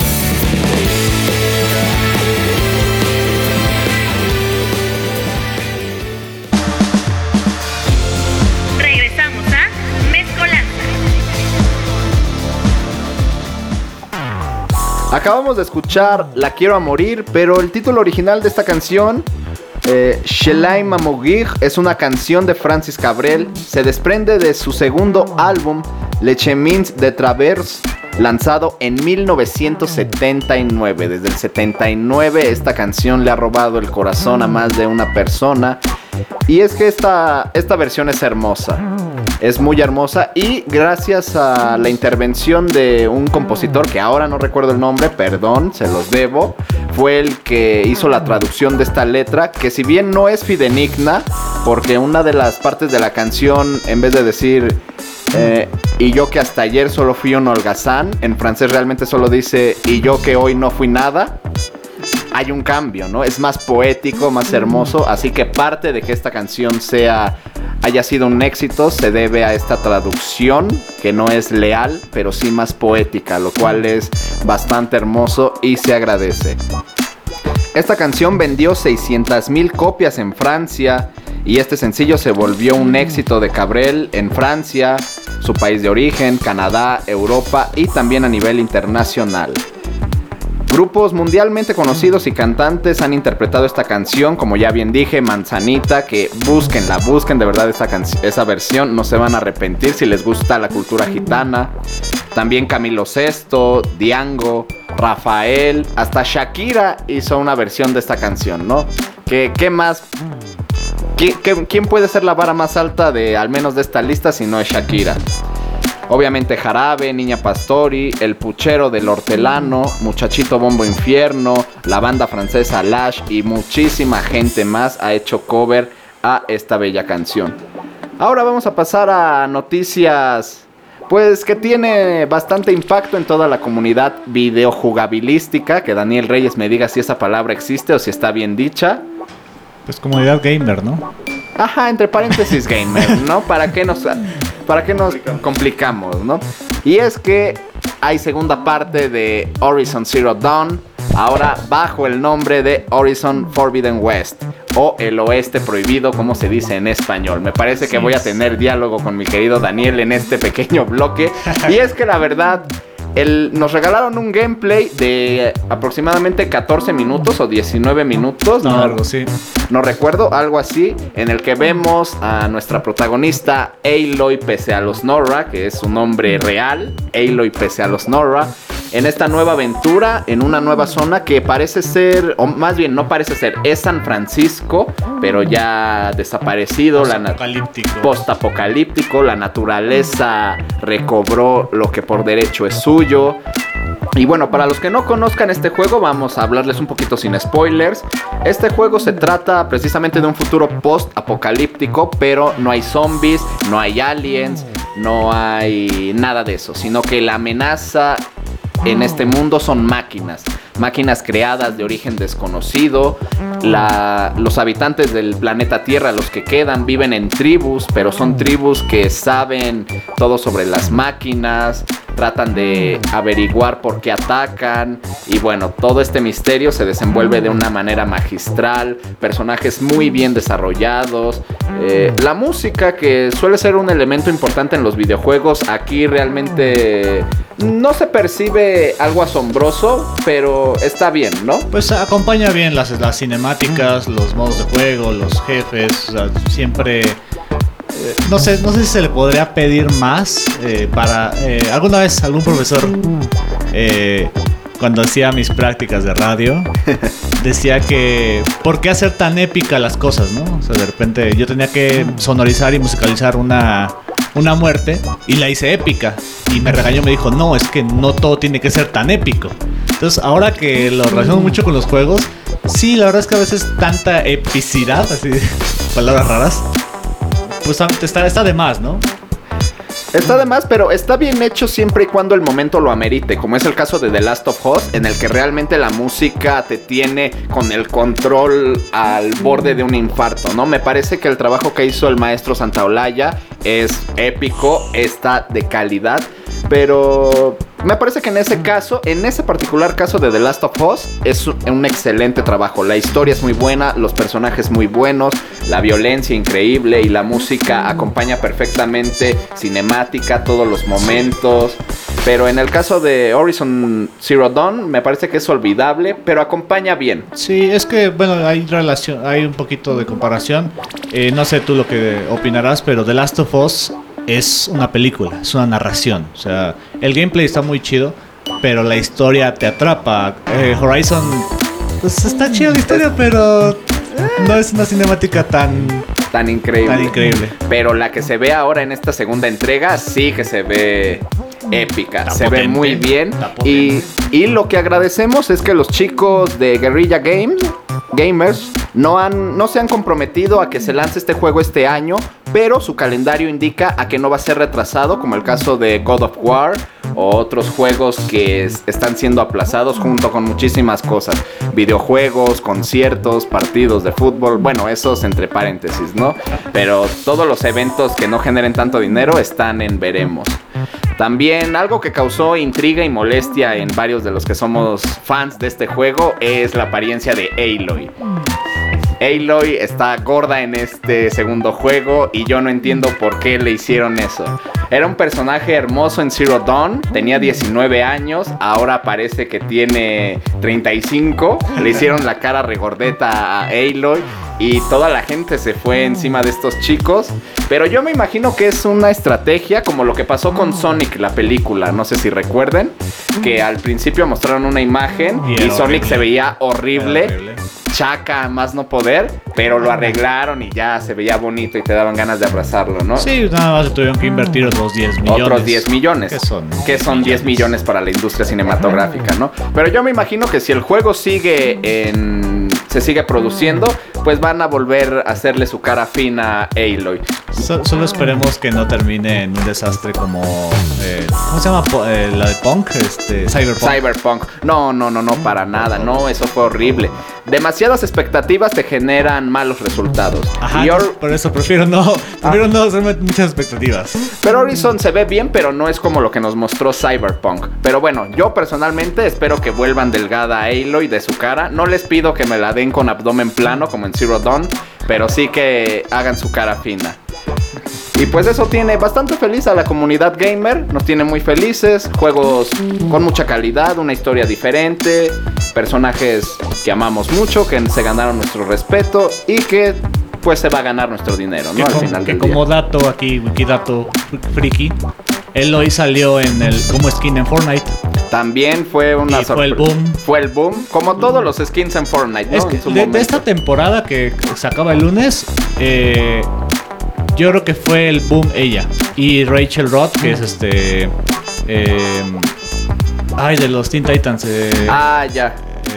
Acabamos de escuchar La Quiero a Morir, pero el título original de esta canción, eh, Shelai Mamogir, es una canción de Francis Cabrel. Se desprende de su segundo álbum, Le Chemins de Travers, lanzado en 1979. Desde el 79 esta canción le ha robado el corazón a más de una persona. Y es que esta, esta versión es hermosa. Es muy hermosa y gracias a la intervención de un compositor que ahora no recuerdo el nombre, perdón, se los debo, fue el que hizo la traducción de esta letra, que si bien no es fidenigna, porque una de las partes de la canción, en vez de decir eh, y yo que hasta ayer solo fui un holgazán, en francés realmente solo dice y yo que hoy no fui nada. Hay un cambio, ¿no? Es más poético, más hermoso, así que parte de que esta canción sea haya sido un éxito se debe a esta traducción que no es leal, pero sí más poética, lo cual es bastante hermoso y se agradece. Esta canción vendió 600.000 copias en Francia y este sencillo se volvió un éxito de Cabrel en Francia, su país de origen, Canadá, Europa y también a nivel internacional. Grupos mundialmente conocidos y cantantes han interpretado esta canción, como ya bien dije, Manzanita, que búsquenla, busquen de verdad esa, esa versión, no se van a arrepentir si les gusta la cultura gitana. También Camilo Sesto, Diango, Rafael, hasta Shakira hizo una versión de esta canción, ¿no? ¿Qué, qué más? ¿Qui- qué- ¿Quién puede ser la vara más alta de al menos de esta lista si no es Shakira? Obviamente Jarabe, Niña Pastori, El Puchero del Hortelano, Muchachito Bombo Infierno, la banda francesa Lash y muchísima gente más ha hecho cover a esta bella canción. Ahora vamos a pasar a noticias pues que tiene bastante impacto en toda la comunidad videojugabilística, que Daniel Reyes me diga si esa palabra existe o si está bien dicha. Pues comunidad gamer, ¿no? Ajá, entre paréntesis gamer, ¿no? ¿Para qué nos, para qué nos complicamos, no? Y es que hay segunda parte de Horizon Zero Dawn, ahora bajo el nombre de Horizon Forbidden West, o el oeste prohibido, como se dice en español. Me parece que voy a tener diálogo con mi querido Daniel en este pequeño bloque. Y es que la verdad... El- nos regalaron un gameplay de aproximadamente 14 minutos o 19 minutos. No, algo. No recuerdo, algo así, en el que vemos a nuestra protagonista Aloy pese a los Nora, que es su nombre real, Aloy pese a los Nora, en esta nueva aventura, en una nueva zona que parece ser, o más bien no parece ser, es San Francisco, pero ya desaparecido, la na- Apocalíptico. post-apocalíptico, la naturaleza recobró lo que por derecho es suyo. Y bueno, para los que no conozcan este juego, vamos a hablarles un poquito sin spoilers. Este juego se trata precisamente de un futuro post-apocalíptico, pero no hay zombies, no hay aliens, no hay nada de eso, sino que la amenaza en este mundo son máquinas. Máquinas creadas de origen desconocido. La- los habitantes del planeta Tierra, los que quedan, viven en tribus, pero son tribus que saben todo sobre las máquinas. Tratan de averiguar por qué atacan. Y bueno, todo este misterio se desenvuelve de una manera magistral. Personajes muy bien desarrollados. Eh, la música, que suele ser un elemento importante en los videojuegos, aquí realmente no se percibe algo asombroso, pero está bien, ¿no? Pues acompaña bien las, las cinemáticas, los modos de juego, los jefes, siempre... eh, no sé, no sé si se le podría pedir más eh, para... eh, alguna vez algún profesor, cuando hacía mis prácticas de radio, decía que... ¿Por qué hacer tan épica las cosas, no? O sea, de repente yo tenía que sonorizar y musicalizar una, una muerte y la hice épica. Y me regañó, me dijo, no, es que no todo tiene que ser tan épico. Entonces, ahora que lo relaciono mucho con los juegos, sí, la verdad es que a veces tanta epicidad, así, palabras raras, pues está, está de más, ¿no? Está de más, pero está bien hecho siempre y cuando el momento lo amerite, como es el caso de The Last of Us, en el que realmente la música te tiene con el control al borde de un infarto, ¿no? Me parece que el trabajo que hizo el maestro Santaolalla es épico, está de calidad, pero me parece que en ese caso, en ese particular caso de The Last of Us, es un excelente trabajo. La historia es muy buena, los personajes muy buenos, la violencia increíble y la música acompaña perfectamente cinemática, todos los momentos. Pero en el caso de Horizon Zero Dawn, me parece que es olvidable, pero acompaña bien. Sí, es que, bueno, hay relación, hay un poquito de comparación. Eh, no sé tú lo que opinarás, pero The Last of Us es una película, es una narración. O sea, el gameplay está muy chido, pero la historia te atrapa. Eh, Horizon, pues está chida la historia, pero no es una cinemática tan tan increíble. Tan increíble. Pero la que se ve ahora en esta segunda entrega sí que se ve épica. se ve muy bien. Y, y, lo que agradecemos es que los chicos de Guerrilla Games, Gamers, no, han, no se han comprometido a que se lance este juego este año, pero su calendario indica a que no va a ser retrasado, como el caso de God of War o otros juegos que están siendo aplazados junto con muchísimas cosas. Videojuegos, conciertos, partidos de fútbol, bueno, esos entre paréntesis, ¿no? Pero todos los eventos que no generen tanto dinero están en veremos. También algo que causó intriga y molestia en varios de los que somos fans de este juego es la apariencia de Aloy. Aloy está gorda en este segundo juego y yo no entiendo por qué le hicieron eso. Era un personaje hermoso en Zero Dawn, tenía 19 años, ahora parece que tiene 35. Le hicieron la cara regordeta a Aloy y toda la gente se fue encima de estos chicos. Pero yo me imagino que es una estrategia como lo que pasó con Sonic, la película. No sé si recuerden, que al principio mostraron una imagen y, Sonic se veía horrible chaca más no poder, pero lo arreglaron y ya se veía bonito y te daban ganas de abrazarlo, ¿no? Sí, nada más tuvieron que invertir otros 10 millones. Otros 10 millones. ¿Qué son? Que son 10 millones para la industria cinematográfica, ¿no? Pero yo me imagino que si el juego sigue en se sigue produciendo, pues van a volver a hacerle su cara fina a Aloy. solo esperemos que no termine en un desastre como. Eh, ¿Cómo se llama? Eh, la de Punk, este, Cyberpunk. Cyberpunk. No, no, no, no, para nada. No, eso fue horrible. Demasiadas expectativas te generan malos resultados. Ajá, por eso prefiero no, prefiero no hacerme muchas expectativas. Pero Horizon se ve bien, pero no es como lo que nos mostró Cyberpunk. Pero bueno, yo personalmente espero que vuelvan delgada a Aloy de su cara. No les pido que me la den con abdomen plano como en Zero Dawn, pero sí que hagan su cara fina. Y pues eso tiene bastante feliz a la comunidad gamer, nos tiene muy felices, juegos con mucha calidad, una historia diferente, personajes que amamos mucho, que se ganaron nuestro respeto y que pues se va a ganar nuestro dinero, ¿no? Al final que como dato aquí, Wikidato friki, Eloy salió en el como skin en Fortnite. También fue una Fue el boom. Fue el boom, como todos los skins en Fortnite, ¿no? de, esta temporada que se acaba el lunes, eh, yo creo que fue el boom ella. Y Rachel Roth, que es este. Eh, ay, de los Teen Titans. Eh, ah, ya.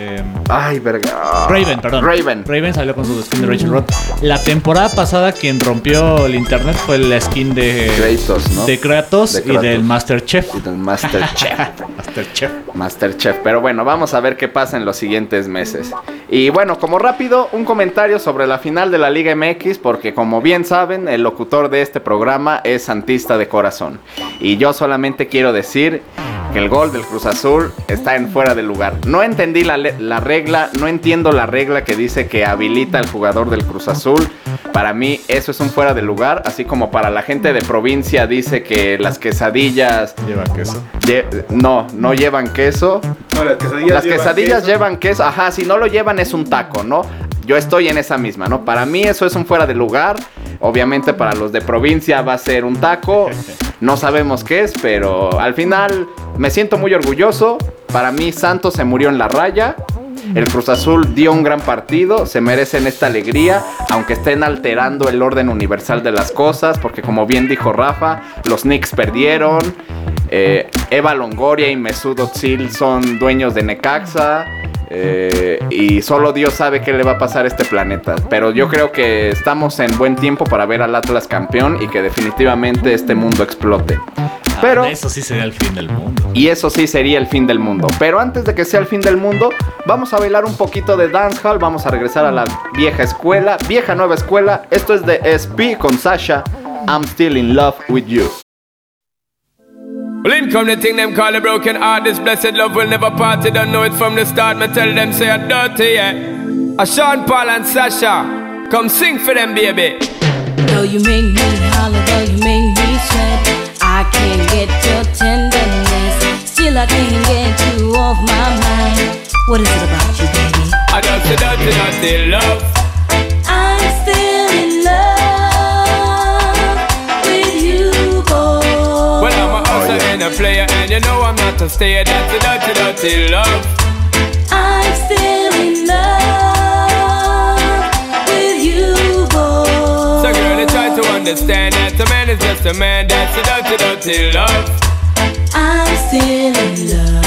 Eh, Ay, verga. Raven, perdón. Raven. Raven salió con su skin de Rachel Roth. La temporada pasada quien rompió el internet fue la skin de Kratos, ¿no? De Kratos, y del Master Chef. Y del Master Chef. Master Chef. Master Chef. Pero bueno, vamos a ver qué pasa en los siguientes meses. Y bueno, como rápido, un comentario sobre la final de la Liga MX, porque como bien saben, el locutor de este programa es Santista de corazón. Y yo solamente quiero decir que el gol del Cruz Azul está en fuera de lugar. No entendí la, la regla, no entiendo la regla que dice que habilita al jugador del Cruz Azul. Para mí eso es un fuera de lugar, así como para la gente de provincia dice que las quesadillas... ¿Llevan queso? no, no llevan queso. No, las quesadillas, las quesadillas llevan queso. Ajá, si no lo llevan es un taco, ¿no? Yo estoy en esa misma, ¿no? Para mí eso es un fuera de lugar. Obviamente para los de provincia va a ser un taco. No sabemos qué es, pero al final me siento muy orgulloso. Para mí Santos se murió en la raya. El Cruz Azul dio un gran partido, se merecen esta alegría, aunque estén alterando el orden universal de las cosas, porque como bien dijo Rafa, los Knicks perdieron. eh, Eva Longoria y Mesut Özil son dueños de Necaxa. Eh, y solo Dios sabe qué le va a pasar a este planeta. Pero yo creo que estamos en buen tiempo para ver al Atlas campeón y que definitivamente este mundo explote. Pero Ah, eso sí sería el fin del mundo. y eso sí sería el fin del mundo. Pero antes de que sea el fin del mundo, vamos a bailar un poquito de dancehall. Vamos a regresar a la vieja escuela, vieja nueva escuela. Esto es de SP con Sasha. I'm still in love with you. Well, in come the thing them call a broken heart. This blessed love will never part. They don't know it from the start. Me tell them say I'm dirty, yeah. A Sean Paul and Sasha, come sing for them, baby. Though you make me holler, though you make me sweat, I can't get your tenderness. Still, I can't get you off my mind. What is it about you, baby? I dirty, dirty, dirty love. Player, and you know I'm not a stayer. Dirty, dirty, dirty love. I'm still in love with you, boy. So, girl, you try to understand that a man is just a man. That's a dirty, dirty love. I'm still in love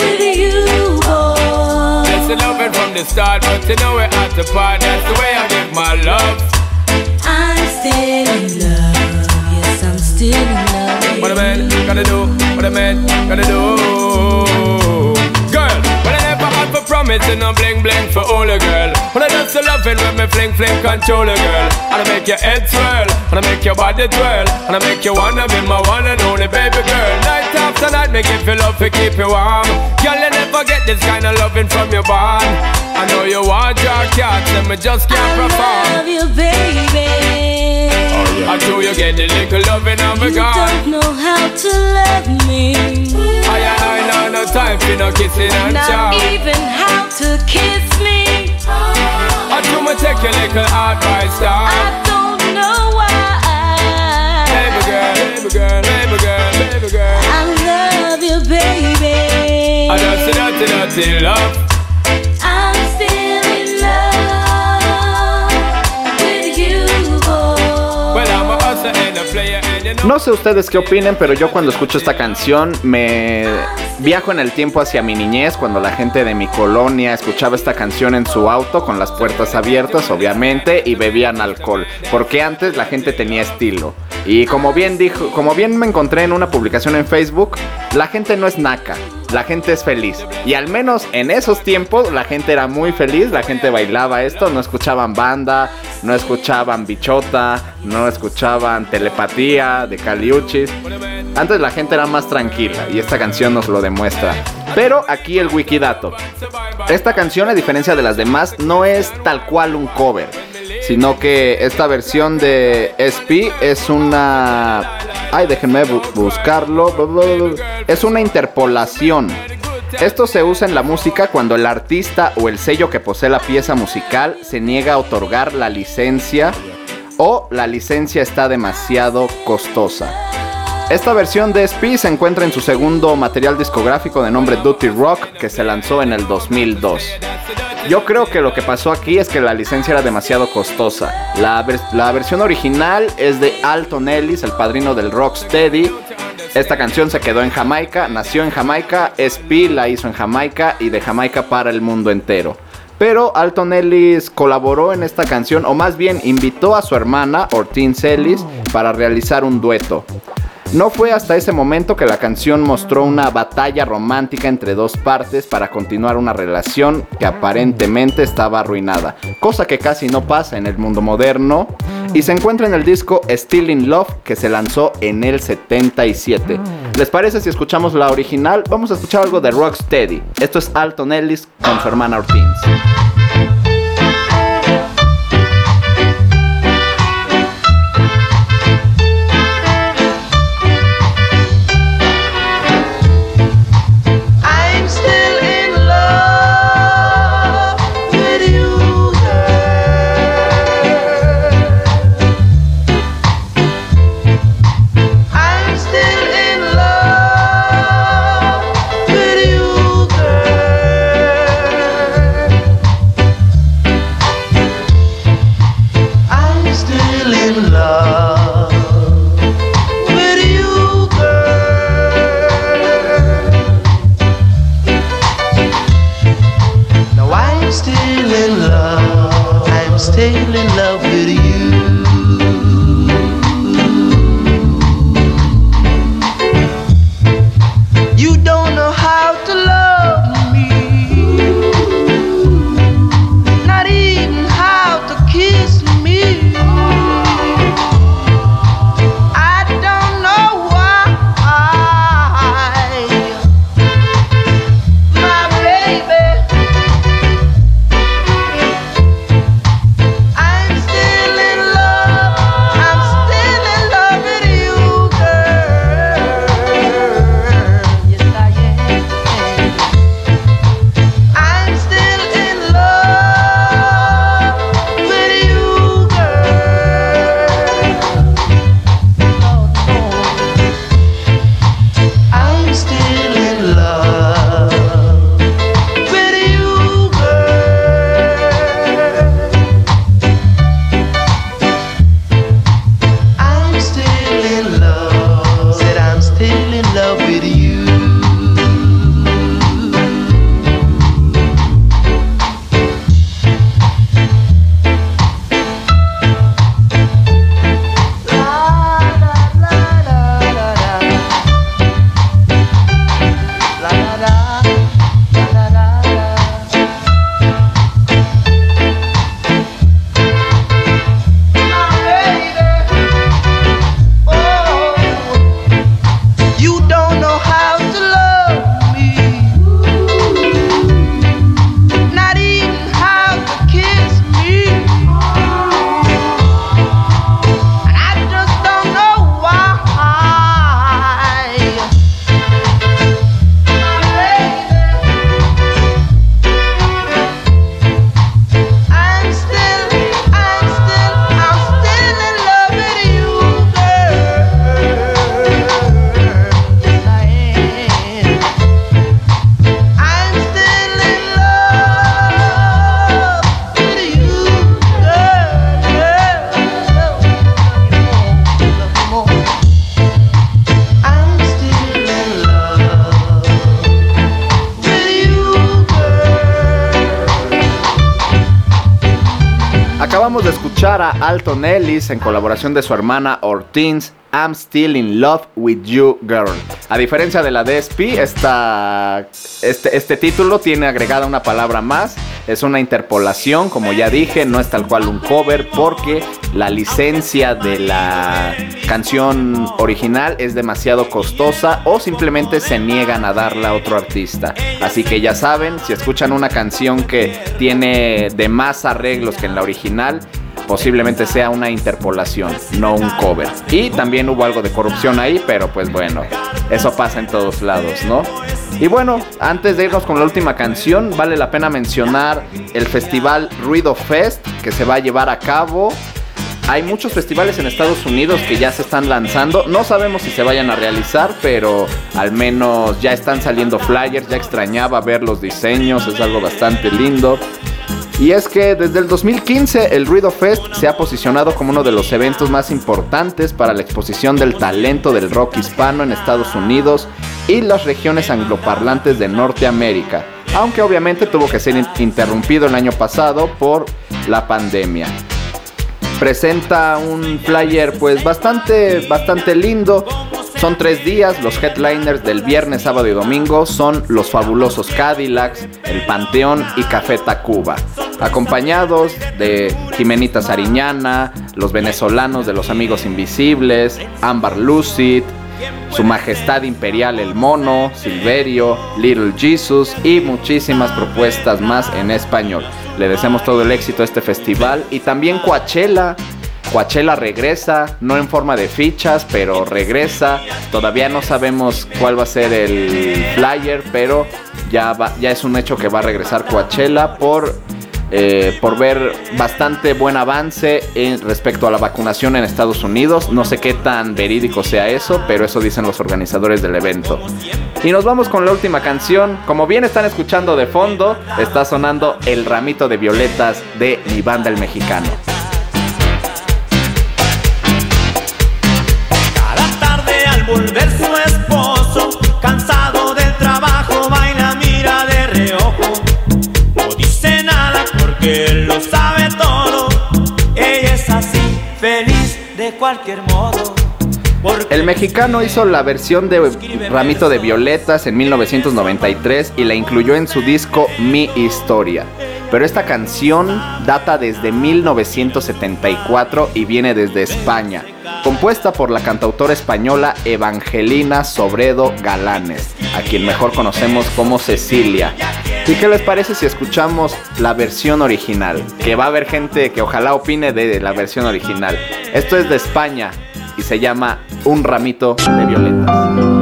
with you, boy. That's the loving from the start, but you know we're at the part. That's the way I give my love. I'm still in love. Still in love. What a man gotta do, what a man gotta do. Girl, but I never had for promise and no bling bling for all a girl. But I just loving when me fling fling control a girl. And I make your head swirl, and I make your body twirl, and I make you wanna be my one and only baby girl. Night after night, make you feel love to keep you warm. Girl, you never get this kind of loving from your bond. I know you want your cats, and me just can't perform. I love you, baby. I know you get the little loving of a You don't know how to love me. I and I know no time for no kissing and Not chow. even how to kiss me. I do me take your little advice down. I don't know why. Baby girl, baby girl, baby girl, baby girl. I love you, baby. I don't dirty, dirty, dirty love. No sé ustedes qué opinen, pero yo cuando escucho esta canción me viajo en el tiempo hacia mi niñez, cuando la gente de mi colonia escuchaba esta canción en su auto con las puertas abiertas, obviamente, y bebían alcohol, porque antes la gente tenía estilo. Y como bien dijo, como bien me encontré en una publicación en Facebook, la gente no es naca, la gente es feliz. Y al menos en esos tiempos la gente era muy feliz, la gente bailaba esto, no escuchaban banda, no escuchaban bichota, no escuchaban telepatía de Caliuchis. Antes la gente era más tranquila y esta canción nos lo demuestra. Pero aquí el wikidato. Esta canción, a diferencia de las demás, no es tal cual un cover, sino que esta versión de SP es una... Ay, déjenme bu- buscarlo. Es una interpolación. Esto se usa en la música cuando el artista o el sello que posee la pieza musical se niega a otorgar la licencia o la licencia está demasiado costosa. Esta versión de SP se encuentra en su segundo material discográfico de nombre Duty Rock que se lanzó en el 2002. Yo creo que lo que pasó aquí es que la licencia era demasiado costosa. La, la versión original es de Alton Ellis, el padrino del rocksteady. Esta canción se quedó en Jamaica, nació en Jamaica, SP la hizo en Jamaica y de Jamaica para el mundo entero. Pero Alton Ellis colaboró en esta canción, o más bien invitó a su hermana, Ortiz Ellis, para realizar un dueto. No fue hasta ese momento que la canción mostró una batalla romántica entre dos partes para continuar una relación que aparentemente estaba arruinada, cosa que casi no pasa en el mundo moderno, y se encuentra en el disco Still in Love que se lanzó en el 77. ¿Les parece si escuchamos la original? Vamos a escuchar algo de Rocksteady. Esto es Alton Ellis con su hermana Ortiz. still in love. I'm still in love with you. Alton Ellis en colaboración de su hermana Ortiz I'm Still in Love with You Girl. A diferencia de la DSP, este, este título tiene agregada una palabra más. Es una interpolación, como ya dije, no es tal cual un cover porque la licencia de la canción original es demasiado costosa o simplemente se niegan a darla a otro artista. Así que ya saben, si escuchan una canción que tiene de más arreglos que en la original, posiblemente sea una interpolación, no un cover. Y también hubo algo de corrupción ahí, pero pues bueno, eso pasa en todos lados, ¿no? Y bueno, antes de irnos con la última canción, vale la pena mencionar el festival Ruido Fest que se va a llevar a cabo. Hay muchos festivales en Estados Unidos que ya se están lanzando. No sabemos si se vayan a realizar, pero al menos ya están saliendo flyers. Ya extrañaba ver los diseños, es algo bastante lindo. Y es que desde el 2015 el Ruido Fest se ha posicionado como uno de los eventos más importantes para la exposición del talento del rock hispano en Estados Unidos y las regiones angloparlantes de Norteamérica, aunque obviamente tuvo que ser interrumpido el año pasado por la pandemia. Presenta un flyer pues bastante bastante lindo son tres días, los headliners del viernes, sábado y domingo son los fabulosos Cadillacs, el Panteón y Café Tacuba, acompañados de Jimenita Sariñana, los venezolanos de los Amigos Invisibles, Ámbar Lucid, su Majestad Imperial el Mono, Silverio, Little Jesus y muchísimas propuestas más en español. Le deseamos todo el éxito a este festival y también Coachella Coachella regresa, no en forma de fichas, pero regresa. Todavía no sabemos cuál va a ser el flyer, pero ya, ya es un hecho que va a regresar Coachella por, eh, por ver bastante buen avance en, respecto a la vacunación en Estados Unidos. No sé qué tan verídico sea eso, pero eso dicen los organizadores del evento. Y nos vamos con la última canción. Como bien están escuchando de fondo, está sonando El ramito de violetas de mi banda el mexicano. Él lo sabe todo. Ella es así, feliz de cualquier modo. El mexicano hizo la versión de Ramito de Violetas en 1993 y la incluyó en su disco Mi Historia. Pero esta canción data desde 1974 y viene desde España, compuesta por la cantautora española Evangelina Sobredo Galanes, a quien mejor conocemos como Cecilia. ¿Y qué les parece si escuchamos la versión original? Que va a haber gente que ojalá opine de la versión original. Esto es de España y se llama Un ramito de violetas.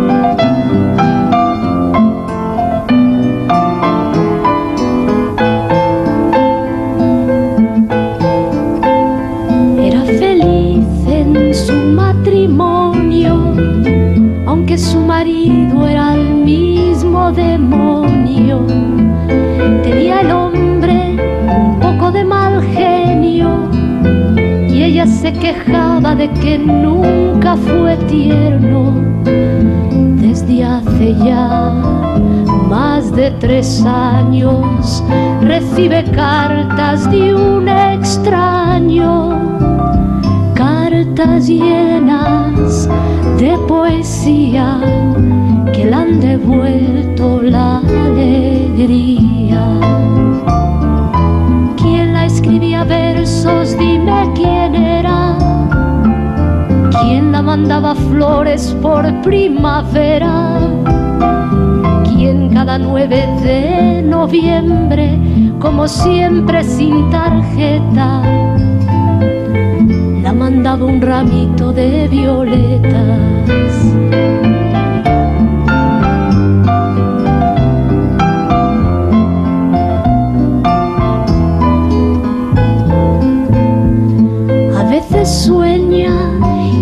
Tierno. Desde hace ya más de tres años recibe cartas de un extraño, cartas llenas de poesía que le han devuelto la alegría. ¿Quién la escribía versos? Dime quién era. ¿Quién la mandaba flores por primavera? ¿Quién cada 9 de noviembre, como siempre sin tarjeta, la mandaba un ramito de violetas? A veces sueña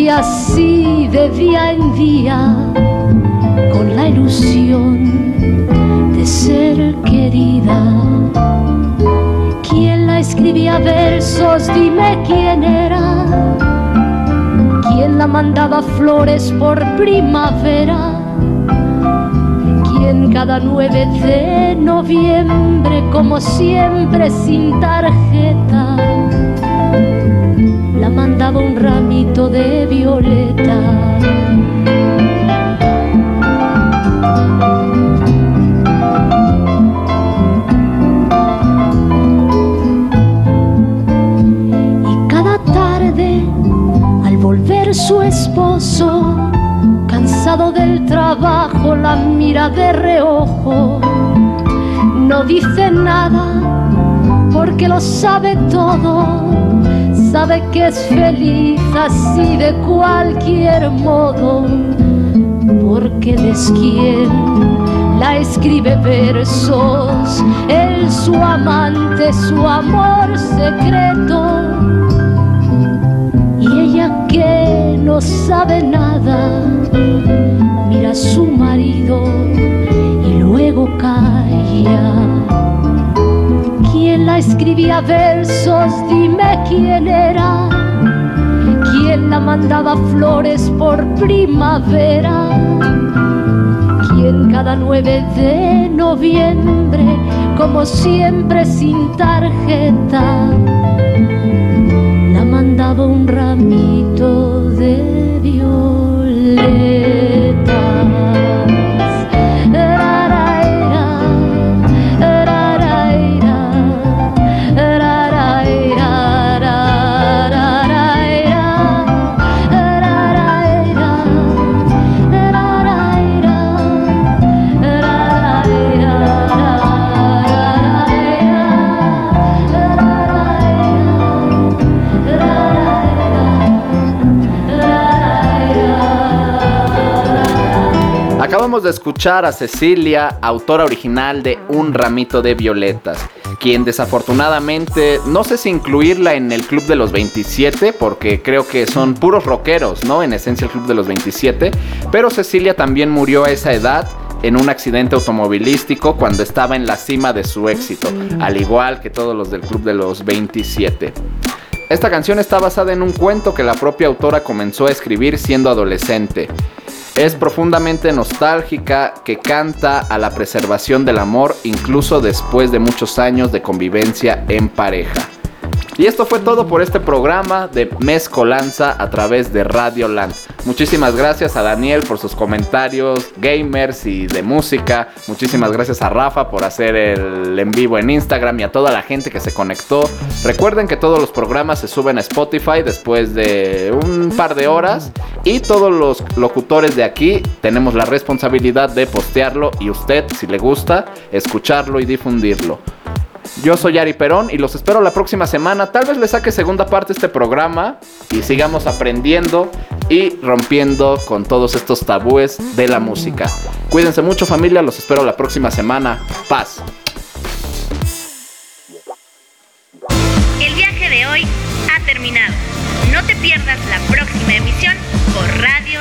y así de día en día con la ilusión de ser querida. ¿Quién la escribía versos? Dime quién era. ¿Quién la mandaba flores por primavera? ¿Quién cada 9 de noviembre, como siempre sin tarjeta, mandaba un ramito de violeta? Y cada tarde, al volver su esposo, cansado del trabajo, la mira de reojo. No dice nada porque lo sabe todo. Sabe que es feliz así de cualquier modo. Porque es quien la escribe versos. Él su amante, su amor secreto. Y ella que no sabe nada, mira a su marido y luego calla. ¿Quién la escribía versos? Dime quién era. ¿Quién la mandaba flores por primavera? ¿Quién cada 9 de noviembre, como siempre sin tarjeta, la mandaba un ramito de violetas. Acabamos de escuchar a Cecilia, autora original de Un ramito de violetas, quien desafortunadamente no sé si incluirla en el Club de los 27, porque creo que son puros rockeros, ¿no? En esencia el Club de los 27, pero Cecilia también murió a esa edad en un accidente automovilístico cuando estaba en la cima de su éxito, al igual que todos los del Club de los 27. Esta canción está basada en un cuento que la propia autora comenzó a escribir siendo adolescente. Es profundamente nostálgica que canta a la preservación del amor incluso después de muchos años de convivencia en pareja. Y esto fue todo por este programa de Mezcolanza a través de Radio Land. Muchísimas gracias a Daniel por sus comentarios gamers y de música. Muchísimas gracias a Rafa por hacer el en vivo en Instagram y a toda la gente que se conectó. Recuerden que todos los programas se suben a Spotify después de un par de horas. Y todos los locutores de aquí tenemos la responsabilidad de postearlo y usted, si le gusta, escucharlo y difundirlo. Yo soy Ari Perón y los espero la próxima semana. Tal vez le saque segunda parte este programa y sigamos aprendiendo y rompiendo con todos estos tabúes de la música. Cuídense mucho familia, los espero la próxima semana. Paz. El viaje de hoy ha terminado. No te pierdas la próxima emisión por Radio